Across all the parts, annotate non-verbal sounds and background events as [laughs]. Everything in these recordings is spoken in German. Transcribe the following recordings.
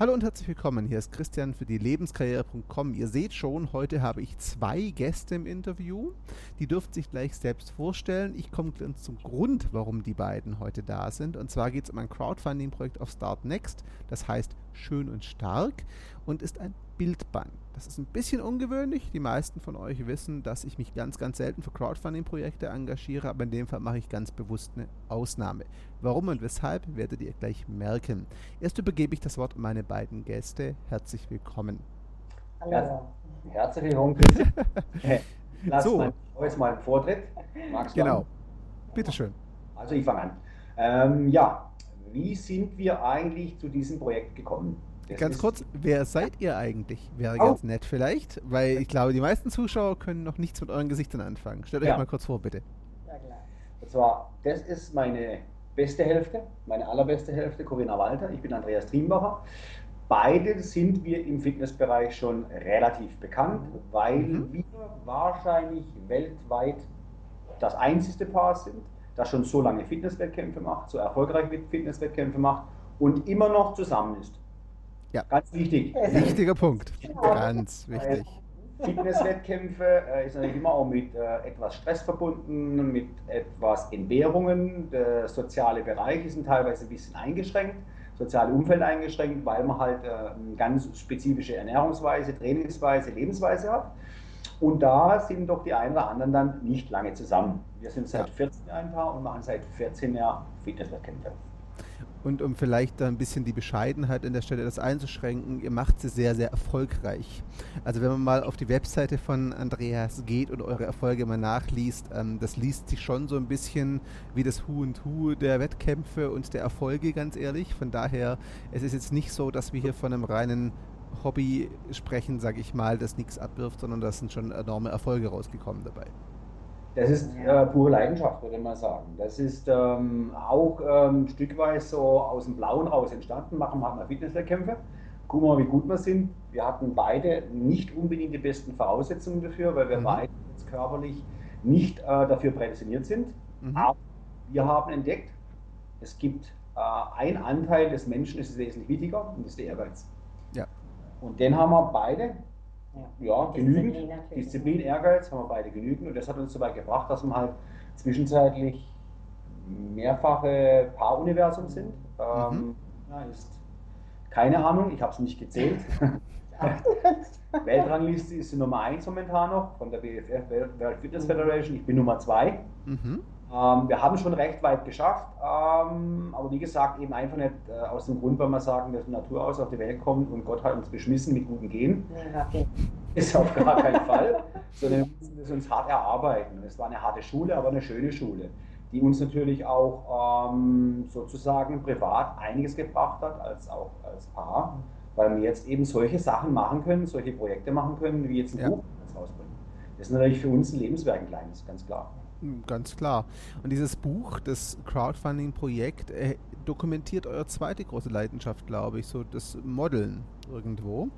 Hallo und herzlich willkommen. Hier ist Christian für die Lebenskarriere.com. Ihr seht schon, heute habe ich zwei Gäste im Interview. Die dürfen sich gleich selbst vorstellen. Ich komme zum Grund, warum die beiden heute da sind. Und zwar geht es um ein Crowdfunding-Projekt auf Start Next. Das heißt Schön und Stark und ist ein Bildband. Das ist ein bisschen ungewöhnlich. Die meisten von euch wissen, dass ich mich ganz, ganz selten für Crowdfunding-Projekte engagiere, aber in dem Fall mache ich ganz bewusst eine Ausnahme. Warum und weshalb werdet ihr gleich merken. Erst übergebe ich das Wort an meine beiden Gäste. Herzlich willkommen. Hallo. Herzlich willkommen. [laughs] Lass so. jetzt mal einen Vortritt. Magst du genau. Bitteschön. Also ich fange an. Ähm, ja, wie sind wir eigentlich zu diesem Projekt gekommen? Ganz kurz, wer seid ihr eigentlich? Wäre oh. ganz nett vielleicht, weil ich glaube, die meisten Zuschauer können noch nichts mit euren Gesichtern anfangen. Stellt euch ja. mal kurz vor, bitte. Ja, klar. Und zwar, das ist meine beste Hälfte, meine allerbeste Hälfte, Corinna Walter. Ich bin Andreas Triembacher. Beide sind wir im Fitnessbereich schon relativ bekannt, weil mhm. wir wahrscheinlich weltweit das einzigste Paar sind, das schon so lange Fitnesswettkämpfe macht, so erfolgreich Fitnesswettkämpfe macht und immer noch zusammen ist. Ja. Ganz wichtig. Wichtiger Punkt. Ganz wichtig. Fitnesswettkämpfe äh, ist natürlich immer auch mit äh, etwas Stress verbunden, mit etwas Entbehrungen. Der soziale Bereich ist teilweise ein bisschen eingeschränkt, soziale Umfeld eingeschränkt, weil man halt äh, eine ganz spezifische Ernährungsweise, Trainingsweise, Lebensweise hat. Und da sind doch die einen oder anderen dann nicht lange zusammen. Wir sind seit 14 Jahren da und machen seit 14 Jahren Fitnesswettkämpfe. Und um vielleicht da ein bisschen die Bescheidenheit an der Stelle das einzuschränken, ihr macht sie sehr, sehr erfolgreich. Also wenn man mal auf die Webseite von Andreas geht und eure Erfolge mal nachliest, ähm, das liest sich schon so ein bisschen wie das Hu und Hu der Wettkämpfe und der Erfolge, ganz ehrlich. Von daher, es ist jetzt nicht so, dass wir hier von einem reinen Hobby sprechen, sage ich mal, das nichts abwirft, sondern da sind schon enorme Erfolge rausgekommen dabei. Das ist äh, pure Leidenschaft, würde man sagen. Das ist ähm, auch ähm, stückweise so aus dem Blauen raus entstanden. Machen wir halt Fitnesswettkämpfe. Gucken wir mal, wie gut wir sind. Wir hatten beide nicht unbedingt die besten Voraussetzungen dafür, weil wir mhm. beide jetzt körperlich nicht äh, dafür prädestiniert sind. Mhm. Aber wir haben entdeckt, es gibt äh, ein Anteil des Menschen, ist wesentlich wichtiger, und das ist der Ehrgeiz. Ja. Und den haben wir beide ja, genügend. Disziplin, Disziplin, Ehrgeiz haben wir beide genügend und das hat uns so weit gebracht, dass wir halt zwischenzeitlich mehrfache Paaruniversum sind. Ähm, mhm. ja, ist keine Ahnung, ich habe es nicht gezählt. [laughs] Weltrangliste ist die Nummer 1 momentan noch von der BFF World Fitness Federation. Ich bin Nummer 2. Mhm. Ähm, wir haben schon recht weit geschafft, ähm, aber wie gesagt, eben einfach nicht äh, aus dem Grund, weil wir sagen, wir sind Natur aus auf die Welt kommen und Gott hat uns beschmissen mit guten Genen. Ja, okay. Ist auf gar keinen Fall, sondern wir müssen es uns hart erarbeiten. Es war eine harte Schule, aber eine schöne Schule, die uns natürlich auch ähm, sozusagen privat einiges gebracht hat, als auch als Paar, weil wir jetzt eben solche Sachen machen können, solche Projekte machen können, wie jetzt ein ja. Buch rausbringen. Das ist natürlich für uns ein Lebenswerk ein kleines, ganz klar. Hm, ganz klar. Und dieses Buch, das Crowdfunding-Projekt, äh, dokumentiert eure zweite große Leidenschaft, glaube ich, so das Modeln irgendwo.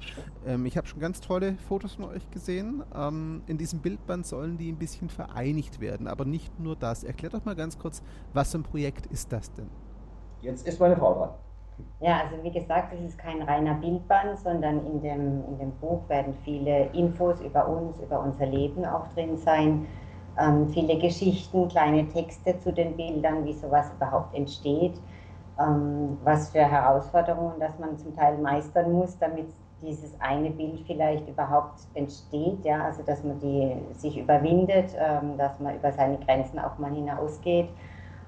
Ähm, ich habe schon ganz tolle Fotos von euch gesehen. Ähm, in diesem Bildband sollen die ein bisschen vereinigt werden, aber nicht nur das. Erklärt doch mal ganz kurz, was für ein Projekt ist das denn? Jetzt ist meine Frau dran. Ja, also wie gesagt, es ist kein reiner Bildband, sondern in dem, in dem Buch werden viele Infos über uns, über unser Leben auch drin sein ähm, viele Geschichten, kleine Texte zu den Bildern, wie sowas überhaupt entsteht, ähm, was für Herausforderungen, dass man zum Teil meistern muss, damit dieses eine Bild vielleicht überhaupt entsteht, ja, also dass man die sich überwindet, ähm, dass man über seine Grenzen auch mal hinausgeht.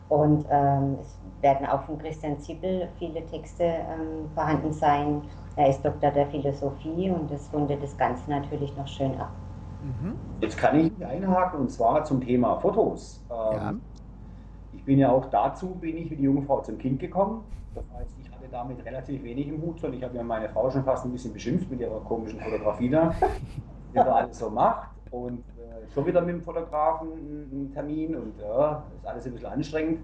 Und ähm, es werden auch von Christian Zippel viele Texte ähm, vorhanden sein. Er ist Doktor der Philosophie und das rundet das Ganze natürlich noch schön ab. Mhm. Jetzt kann ich einhaken und zwar zum Thema Fotos. Ähm, ja. Ich bin ja auch dazu, bin ich wie die junge Frau zum Kind gekommen. Das heißt, ich hatte damit relativ wenig im Hut, sondern ich habe ja meine Frau schon fast ein bisschen beschimpft mit ihrer komischen Fotografie da, die da alles so macht. Und äh, schon wieder mit dem Fotografen einen Termin und ja, ist alles ein bisschen anstrengend.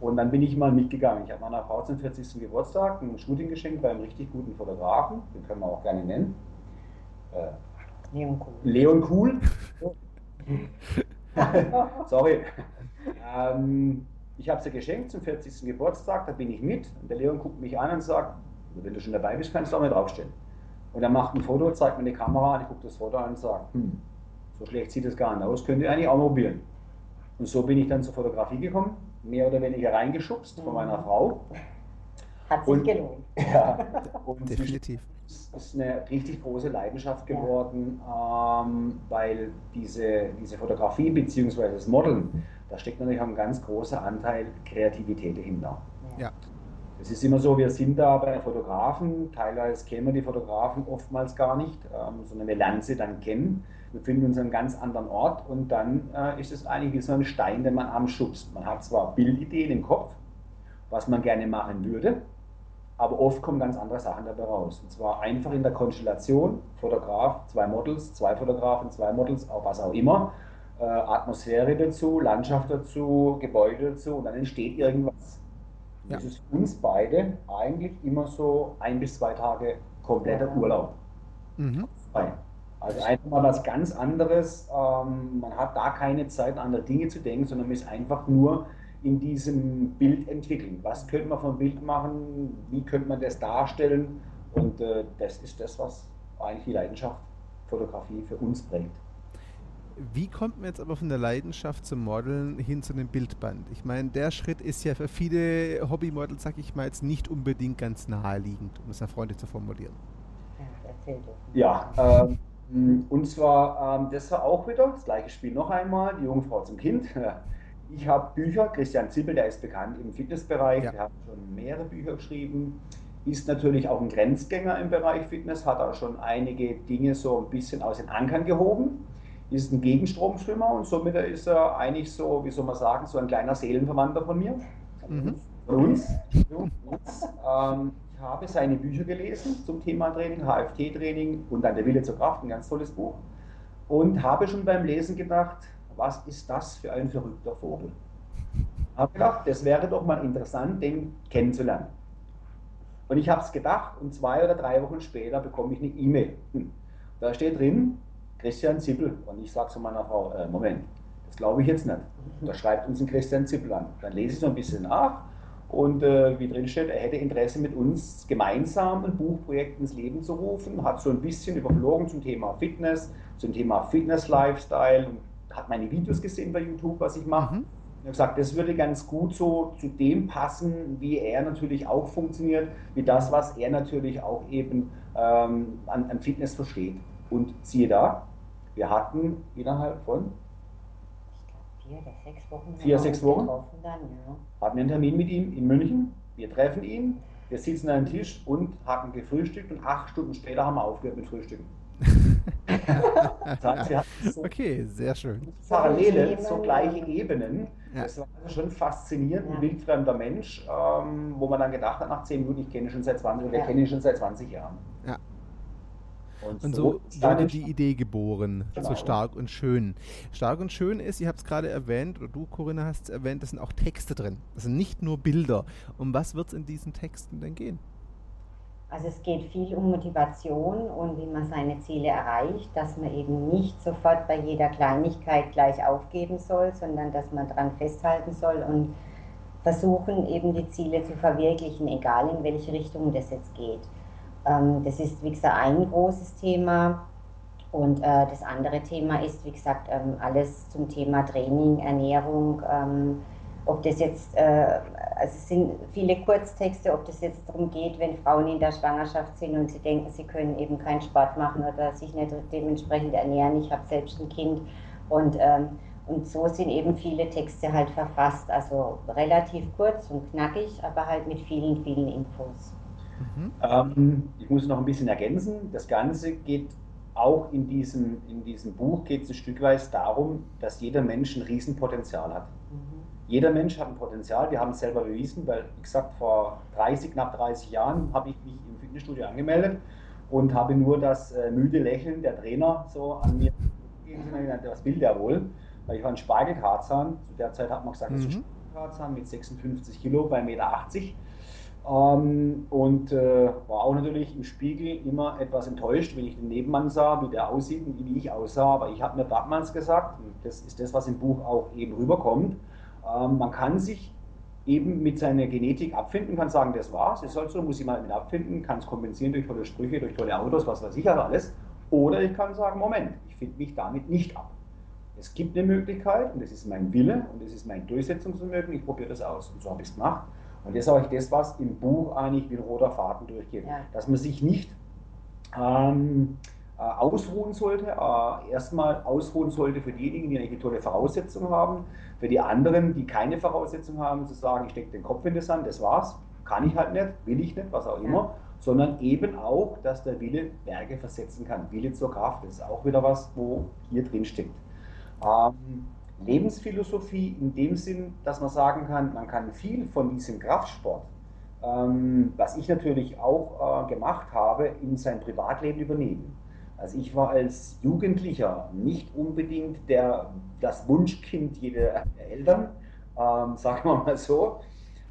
Und dann bin ich mal mitgegangen. Ich habe meiner Frau zum 40. Geburtstag ein Shooting geschenkt bei einem richtig guten Fotografen, den können wir auch gerne nennen. Äh, Leon Kuhl. Leon Kuhl. Sorry. Ähm, ich habe sie geschenkt zum 40. Geburtstag, da bin ich mit. Und der Leon guckt mich an und sagt, Und wenn du schon dabei bist, kannst du auch mal draufstehen. Und er macht ein Foto, zeigt mir die Kamera an, ich gucke das Foto an und sage, hm, so schlecht sieht das gar nicht aus, könnt ihr eigentlich auch mal probieren. Und so bin ich dann zur Fotografie gekommen, mehr oder weniger reingeschubst von meiner Frau. Hat sich und, gelohnt. Ja, [laughs] und definitiv. Es ist eine richtig große Leidenschaft geworden, ähm, weil diese, diese Fotografie bzw. das Modeln, da steckt natürlich auch ein ganz großer Anteil Kreativität dahinter. Ja. Es ist immer so, wir sind da bei Fotografen, teilweise kennen wir die Fotografen oftmals gar nicht, ähm, sondern wir lernen sie dann kennen. Wir befinden uns an einem ganz anderen Ort und dann äh, ist es eigentlich wie so ein Stein, den man anschubst. Man hat zwar Bildideen im Kopf, was man gerne machen würde, aber oft kommen ganz andere Sachen dabei raus. Und zwar einfach in der Konstellation, Fotograf, zwei Models, zwei Fotografen, zwei Models, auch was auch immer, äh, Atmosphäre dazu, Landschaft dazu, Gebäude dazu und dann entsteht irgendwas. Ja. Das ist für uns beide eigentlich immer so ein bis zwei Tage kompletter Urlaub. Mhm. Also einfach mal was ganz anderes. Ähm, man hat da keine Zeit, an andere Dinge zu denken, sondern man ist einfach nur in diesem Bild entwickeln. Was könnte man vom Bild machen? Wie könnte man das darstellen? Und äh, das ist das, was eigentlich die Leidenschaft Fotografie für uns bringt. Wie kommt man jetzt aber von der Leidenschaft zum Modeln hin zu einem Bildband? Ich meine, der Schritt ist ja für viele Hobbymodels, sag ich mal, jetzt nicht unbedingt ganz naheliegend, um es ja freundlich zu formulieren. Ja, ähm, und zwar, ähm, das war auch wieder das gleiche Spiel noch einmal, die Jungfrau zum Kind. [laughs] Ich habe Bücher, Christian Zippel, der ist bekannt im Fitnessbereich, ja. der hat schon mehrere Bücher geschrieben, ist natürlich auch ein Grenzgänger im Bereich Fitness, hat auch schon einige Dinge so ein bisschen aus den Ankern gehoben, ist ein Gegenstromschwimmer und somit ist er eigentlich so, wie soll man sagen, so ein kleiner Seelenverwandter von mir, mhm. von uns. uns. Ähm, ich habe seine Bücher gelesen zum Thema Training, HFT-Training und dann der Wille zur Kraft, ein ganz tolles Buch. Und habe schon beim Lesen gedacht, was ist das für ein verrückter Vogel? Habe gedacht, das wäre doch mal interessant, den kennenzulernen. Und ich habe es gedacht und zwei oder drei Wochen später bekomme ich eine E-Mail. Hm. Da steht drin, Christian Zippel. Und ich sage zu meiner Frau, äh, Moment, das glaube ich jetzt nicht. Da schreibt uns ein Christian Zippel an. Dann lese ich so ein bisschen nach und äh, wie drin steht, er hätte Interesse mit uns gemeinsam ein Buchprojekt ins Leben zu rufen, hat so ein bisschen überflogen zum Thema Fitness, zum Thema Fitness-Lifestyle und hat meine Videos gesehen bei YouTube, was ich mache. Mhm. Ich habe gesagt, das würde ganz gut so zu dem passen, wie er natürlich auch funktioniert, wie das, was er natürlich auch eben ähm, an, an Fitness versteht. Und siehe da, wir hatten innerhalb von vier oder sechs Wochen, vier, sechs Wochen dann, ja. hatten wir einen Termin mit ihm in München. Wir treffen ihn, wir sitzen an einem Tisch und hatten gefrühstückt und acht Stunden später haben wir aufgehört mit Frühstücken. [laughs] heißt, so okay, sehr schön. Parallele, so gleiche Ebenen. Ja. Das war schon faszinierend, ein wildfremder Mensch, ähm, wo man dann gedacht hat, nach zehn Minuten, ich kenne ihn schon seit 20 oder ja. kenne ihn schon seit 20 Jahren. Ja. Und, und so, so wurde die Idee geboren, genau. so stark und schön. Stark und schön ist, ihr habt es gerade erwähnt, oder du, Corinna, hast es erwähnt, es sind auch Texte drin. Das sind nicht nur Bilder. Um was wird es in diesen Texten denn gehen? Also es geht viel um Motivation und wie man seine Ziele erreicht, dass man eben nicht sofort bei jeder Kleinigkeit gleich aufgeben soll, sondern dass man daran festhalten soll und versuchen eben die Ziele zu verwirklichen, egal in welche Richtung das jetzt geht. Ähm, das ist, wie gesagt, ein großes Thema. Und äh, das andere Thema ist, wie gesagt, ähm, alles zum Thema Training, Ernährung, ähm, ob das jetzt, äh, also es sind viele Kurztexte, ob das jetzt darum geht, wenn Frauen in der Schwangerschaft sind und sie denken, sie können eben keinen Sport machen oder sich nicht dementsprechend ernähren. Ich habe selbst ein Kind und, ähm, und so sind eben viele Texte halt verfasst, also relativ kurz und knackig, aber halt mit vielen, vielen Infos. Mhm. Ähm, ich muss noch ein bisschen ergänzen. Das Ganze geht auch in diesem, in diesem Buch geht es ein Stück weit darum, dass jeder Mensch ein Riesenpotenzial hat. Mhm. Jeder Mensch hat ein Potenzial. Wir haben es selber bewiesen, weil, wie gesagt, vor 30, knapp 30 Jahren habe ich mich im Fitnessstudio angemeldet und habe nur das äh, müde Lächeln der Trainer so an mir gegeben. Was will der wohl? Weil ich war ein Spargeltarzan. Zu der Zeit hat man gesagt, mhm. das ist ein Spargeltarzan mit 56 Kilo bei 1,80 Meter. Ähm, und äh, war auch natürlich im Spiegel immer etwas enttäuscht, wenn ich den Nebenmann sah, wie der aussieht und wie ich aussah. Aber ich habe mir damals gesagt, und das ist das, was im Buch auch eben rüberkommt, ähm, man kann sich eben mit seiner Genetik abfinden, kann sagen, das war's, ist halt so, muss ich mal mit abfinden, kann es kompensieren durch tolle Sprüche, durch tolle Autos, was weiß ich halt alles. Oder ich kann sagen, Moment, ich finde mich damit nicht ab. Es gibt eine Möglichkeit und das ist mein Wille und das ist mein Durchsetzungsvermögen, ich probiere das aus. Und so habe ich es gemacht. Und das ist auch das, was im Buch eigentlich wie ein roter Faden durchgeht. Ja. Dass man sich nicht ähm, äh, ausruhen sollte, äh, erstmal ausruhen sollte für diejenigen, die eine tolle Voraussetzung haben, für die anderen, die keine Voraussetzung haben, zu sagen, ich stecke den Kopf in den Sand, das war's, kann ich halt nicht, will ich nicht, was auch immer, ja. sondern eben auch, dass der Wille Berge versetzen kann. Wille zur Kraft, das ist auch wieder was, wo hier drin steckt. Ähm, Lebensphilosophie in dem Sinn, dass man sagen kann, man kann viel von diesem Kraftsport, ähm, was ich natürlich auch äh, gemacht habe, in sein Privatleben übernehmen. Also ich war als Jugendlicher nicht unbedingt der, das Wunschkind jeder Eltern, ähm, [laughs] sagen wir mal so.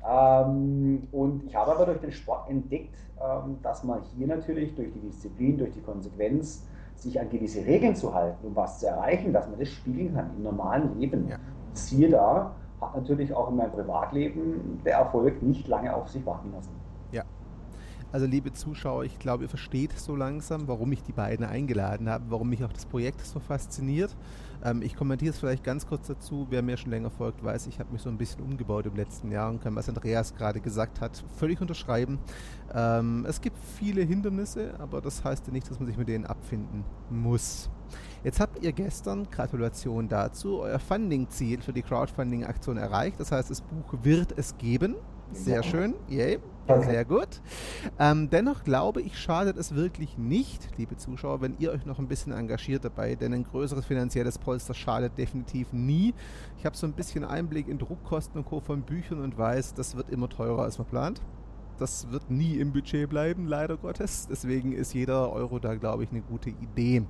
Ähm, und ich habe aber durch den Sport entdeckt, ähm, dass man hier natürlich durch die Disziplin, durch die Konsequenz, sich an gewisse Regeln zu halten, um was zu erreichen, dass man das spielen kann im normalen Leben. Ja. Siehe da, hat natürlich auch in meinem Privatleben der Erfolg nicht lange auf sich warten lassen. Also liebe Zuschauer, ich glaube, ihr versteht so langsam, warum ich die beiden eingeladen habe, warum mich auch das Projekt so fasziniert. Ähm, ich kommentiere es vielleicht ganz kurz dazu. Wer mir schon länger folgt, weiß, ich habe mich so ein bisschen umgebaut im letzten Jahr und kann, was Andreas gerade gesagt hat, völlig unterschreiben. Ähm, es gibt viele Hindernisse, aber das heißt ja nicht, dass man sich mit denen abfinden muss. Jetzt habt ihr gestern, Gratulation dazu, euer Funding-Ziel für die Crowdfunding-Aktion erreicht. Das heißt, das Buch wird es geben. Sehr schön. Yay. Sehr gut. Ähm, dennoch glaube ich, schadet es wirklich nicht, liebe Zuschauer, wenn ihr euch noch ein bisschen engagiert dabei, denn ein größeres finanzielles Polster schadet definitiv nie. Ich habe so ein bisschen Einblick in Druckkosten und Co. von Büchern und weiß, das wird immer teurer, als man plant. Das wird nie im Budget bleiben, leider Gottes. Deswegen ist jeder Euro da, glaube ich, eine gute Idee.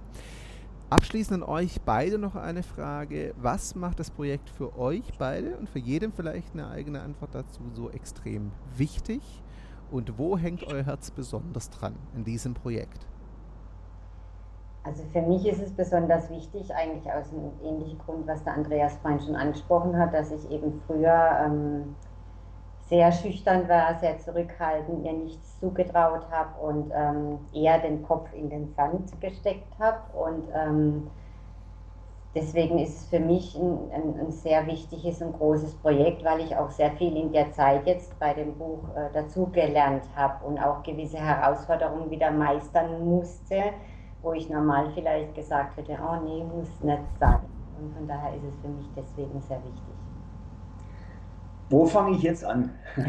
Abschließend an euch beide noch eine Frage. Was macht das Projekt für euch beide und für jedem vielleicht eine eigene Antwort dazu so extrem wichtig? Und wo hängt euer Herz besonders dran in diesem Projekt? Also für mich ist es besonders wichtig, eigentlich aus einem ähnlichen Grund, was der Andreas vorhin schon angesprochen hat, dass ich eben früher ähm, sehr schüchtern war, sehr zurückhaltend, mir nichts zugetraut habe und ähm, eher den Kopf in den Sand gesteckt habe. Und ähm, deswegen ist es für mich ein, ein, ein, sehr wichtiges und großes Projekt, weil ich auch sehr viel in der Zeit jetzt bei dem Buch äh, dazugelernt habe und auch gewisse Herausforderungen wieder meistern musste, wo ich normal vielleicht gesagt hätte, oh nee, muss nicht sein. Und von daher ist es für mich deswegen sehr wichtig. Wo fange ich jetzt an? [laughs]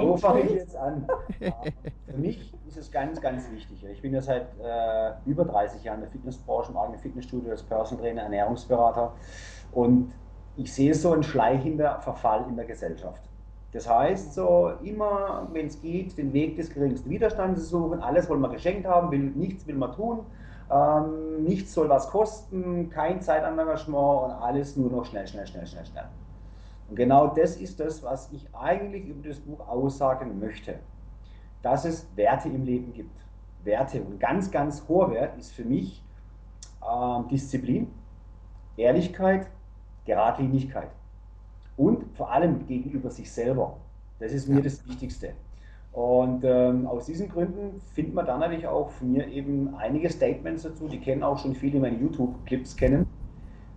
Wo fange ich jetzt an? Ja, für mich ist es ganz, ganz wichtig. Ich bin ja seit äh, über 30 Jahren in der Fitnessbranche, im eigenen Fitnessstudio als Personal Trainer, Ernährungsberater. Und ich sehe so einen schleichender Verfall in der Gesellschaft. Das heißt, so immer, wenn es geht, den Weg des geringsten Widerstands zu suchen, alles wollen wir geschenkt haben, will, nichts will man tun, ähm, nichts soll was kosten, kein Zeitengagement und alles nur noch schnell, schnell, schnell, schnell, schnell. Und genau das ist das, was ich eigentlich über das Buch aussagen möchte. Dass es Werte im Leben gibt. Werte. Und ganz, ganz hoher Wert ist für mich äh, Disziplin, Ehrlichkeit, Geradlinigkeit. Und vor allem gegenüber sich selber. Das ist mir das Wichtigste. Und ähm, aus diesen Gründen findet man dann natürlich auch von mir eben einige Statements dazu, die kennen auch schon viele meine YouTube-Clips kennen.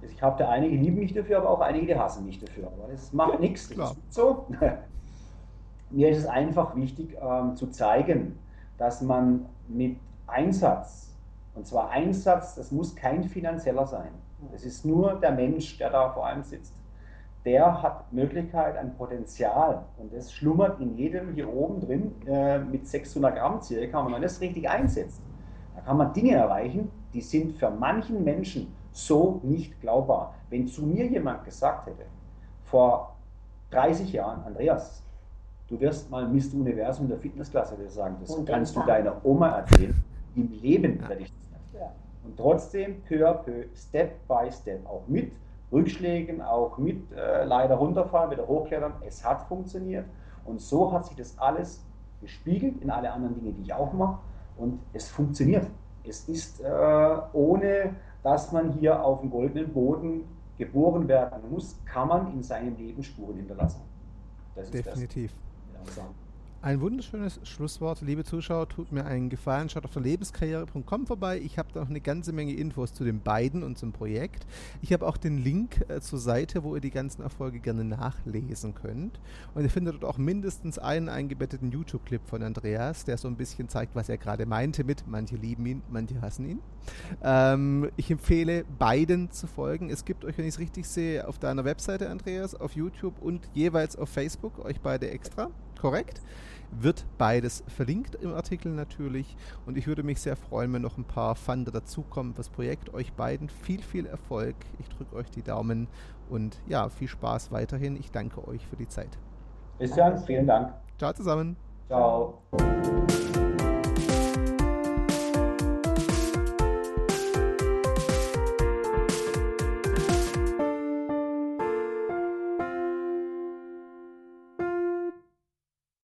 Ich habe da einige lieben mich dafür, aber auch einige, die hassen mich dafür. Aber das macht nichts, das ist so. [laughs] Mir ist es einfach wichtig ähm, zu zeigen, dass man mit Einsatz, und zwar Einsatz, das muss kein finanzieller sein. Es ist nur der Mensch, der da vor allem sitzt. Der hat Möglichkeit, ein Potenzial und das schlummert in jedem hier oben drin äh, mit 600 Gramm circa. Und wenn man das richtig einsetzt, da kann man Dinge erreichen, die sind für manchen Menschen so nicht glaubbar. Wenn zu mir jemand gesagt hätte, vor 30 Jahren, Andreas, du wirst mal Mr. Universum der Fitnessklasse, würde ich sagen, das Und kannst du deiner Oma erzählen. Im Leben werde ich das nicht. Und trotzdem, peu à peu, Step by Step, auch mit Rückschlägen, auch mit äh, leider runterfallen, wieder hochklettern, es hat funktioniert. Und so hat sich das alles gespiegelt in alle anderen Dinge, die ich auch mache. Und es funktioniert. Es ist äh, ohne dass man hier auf dem goldenen Boden geboren werden muss, kann man in seinem Leben Spuren hinterlassen. Definitiv. Das, ja, ein wunderschönes Schlusswort. Liebe Zuschauer, tut mir einen Gefallen. Schaut auf der lebenskarriere.com vorbei. Ich habe da noch eine ganze Menge Infos zu den beiden und zum Projekt. Ich habe auch den Link äh, zur Seite, wo ihr die ganzen Erfolge gerne nachlesen könnt. Und ihr findet dort auch mindestens einen eingebetteten YouTube-Clip von Andreas, der so ein bisschen zeigt, was er gerade meinte mit manche lieben ihn, manche hassen ihn. Ähm, ich empfehle beiden zu folgen. Es gibt euch, wenn ich es richtig sehe, auf deiner Webseite, Andreas, auf YouTube und jeweils auf Facebook euch beide extra korrekt. Wird beides verlinkt im Artikel natürlich. Und ich würde mich sehr freuen, wenn noch ein paar Funder dazukommen fürs Projekt. Euch beiden viel, viel Erfolg. Ich drücke euch die Daumen und ja, viel Spaß weiterhin. Ich danke euch für die Zeit. Bis dann, vielen Dank. Ciao zusammen. Ciao.